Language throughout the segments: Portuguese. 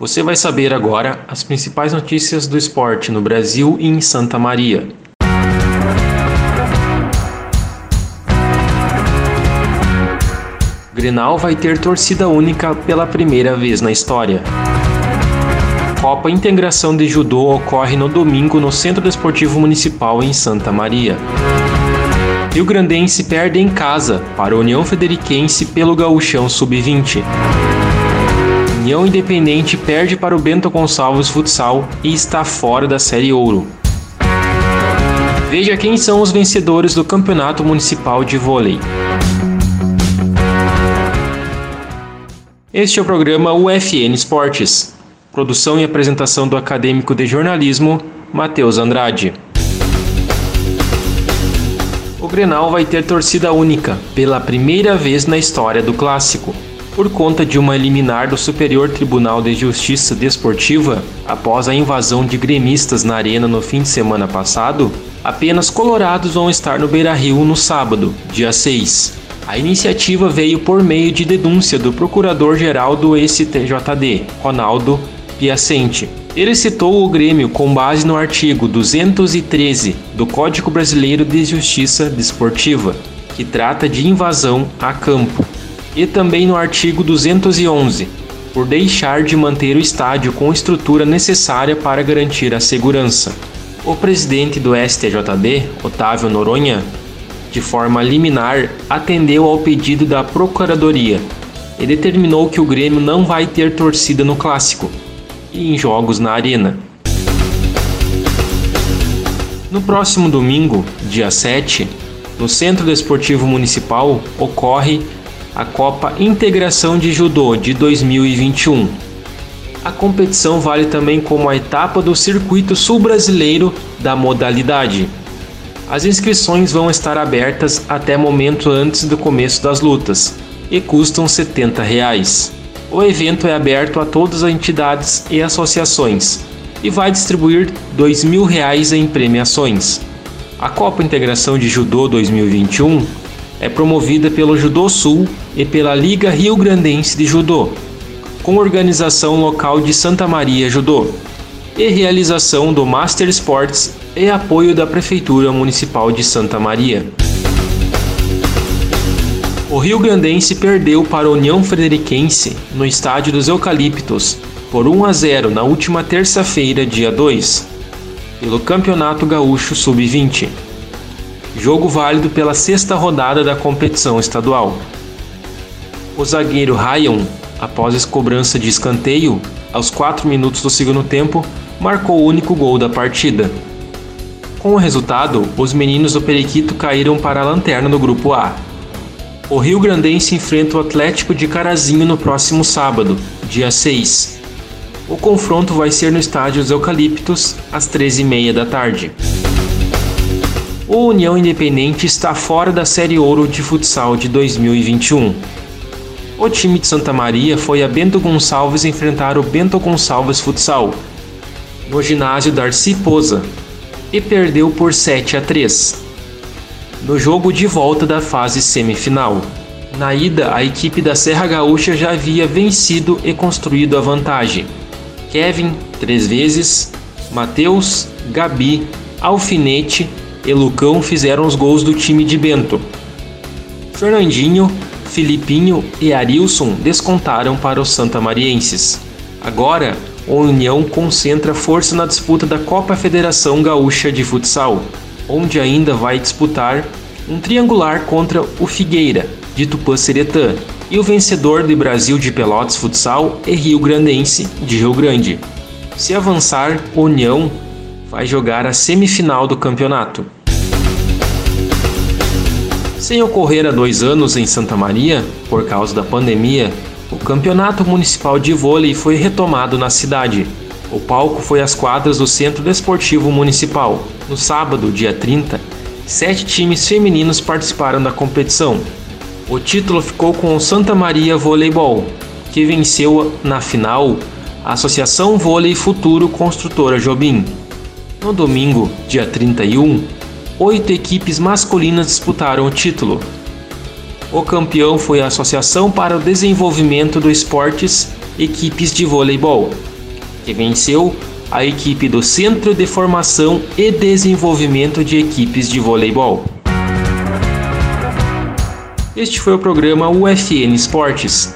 Você vai saber agora as principais notícias do esporte no Brasil e em Santa Maria. Grenal vai ter torcida única pela primeira vez na história. Copa Integração de Judô ocorre no domingo no Centro Desportivo Municipal em Santa Maria. Rio Grandense perde em casa para a União Frederiquense pelo Gauchão Sub-20. União Independente perde para o Bento Gonçalves Futsal e está fora da Série Ouro. Veja quem são os vencedores do Campeonato Municipal de Vôlei. Este é o programa UFN Esportes. Produção e apresentação do acadêmico de jornalismo Matheus Andrade. O Grenal vai ter torcida única pela primeira vez na história do clássico por conta de uma liminar do Superior Tribunal de Justiça Desportiva após a invasão de gremistas na arena no fim de semana passado, apenas colorados vão estar no Beira-Rio no sábado, dia 6. A iniciativa veio por meio de denúncia do Procurador-Geral do STJD, Ronaldo Piacente. Ele citou o Grêmio com base no artigo 213 do Código Brasileiro de Justiça Desportiva, que trata de invasão a campo e também no artigo 211, por deixar de manter o estádio com estrutura necessária para garantir a segurança. O presidente do STJD, Otávio Noronha, de forma liminar, atendeu ao pedido da Procuradoria e determinou que o Grêmio não vai ter torcida no clássico e em jogos na Arena. No próximo domingo, dia 7, no Centro Desportivo Municipal ocorre a Copa Integração de Judô de 2021. A competição vale também como a etapa do Circuito Sul Brasileiro da modalidade. As inscrições vão estar abertas até momento antes do começo das lutas e custam 70 reais. O evento é aberto a todas as entidades e associações e vai distribuir 2.000 reais em premiações. A Copa Integração de Judô 2021 é promovida pelo Judô Sul e pela Liga Rio Grandense de Judô, com organização local de Santa Maria Judô, e realização do Master Sports e apoio da Prefeitura Municipal de Santa Maria. O Rio Grandense perdeu para a União Frederiquense no Estádio dos Eucaliptos por 1 a 0 na última terça-feira, dia 2, pelo Campeonato Gaúcho Sub-20 jogo válido pela sexta rodada da competição estadual. O zagueiro Ryan, após cobrança de escanteio, aos 4 minutos do segundo tempo, marcou o único gol da partida. Com o resultado, os meninos do Periquito caíram para a lanterna no grupo A. O Rio Grandense enfrenta o Atlético de Carazinho no próximo sábado, dia 6. O confronto vai ser no estádio dos Eucaliptos, às 13h30 da tarde o União Independente está fora da Série Ouro de Futsal de 2021. O time de Santa Maria foi a Bento Gonçalves enfrentar o Bento Gonçalves Futsal no ginásio Darcy Poza e perdeu por 7 a 3 no jogo de volta da fase semifinal. Na ida, a equipe da Serra Gaúcha já havia vencido e construído a vantagem. Kevin, três vezes, Matheus, Gabi, Alfinete e Lucão fizeram os gols do time de Bento. Fernandinho, Filipinho e Arilson descontaram para os santamarienses. Agora, a União concentra força na disputa da Copa Federação Gaúcha de Futsal, onde ainda vai disputar um triangular contra o Figueira, de Tupã-Seretã, e o vencedor do Brasil de Pelotas Futsal e Rio Grandense, de Rio Grande. Se avançar, União vai jogar a semifinal do campeonato. Sem ocorrer há dois anos em Santa Maria, por causa da pandemia, o Campeonato Municipal de Vôlei foi retomado na cidade. O palco foi as quadras do Centro Desportivo Municipal. No sábado, dia 30, sete times femininos participaram da competição. O título ficou com o Santa Maria Voleibol, que venceu na final a Associação Vôlei Futuro Construtora Jobim. No domingo, dia 31, oito equipes masculinas disputaram o título. O campeão foi a Associação para o Desenvolvimento do Esportes Equipes de Voleibol, que venceu a equipe do Centro de Formação e Desenvolvimento de Equipes de Voleibol. Este foi o programa UFN Esportes,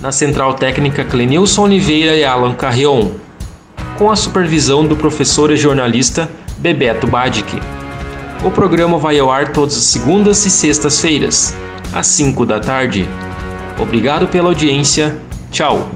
na Central Técnica Clenilson Oliveira e Alan Carrion, com a supervisão do professor e jornalista Bebeto Badic. O programa vai ao ar todas as segundas e sextas-feiras, às 5 da tarde. Obrigado pela audiência. Tchau.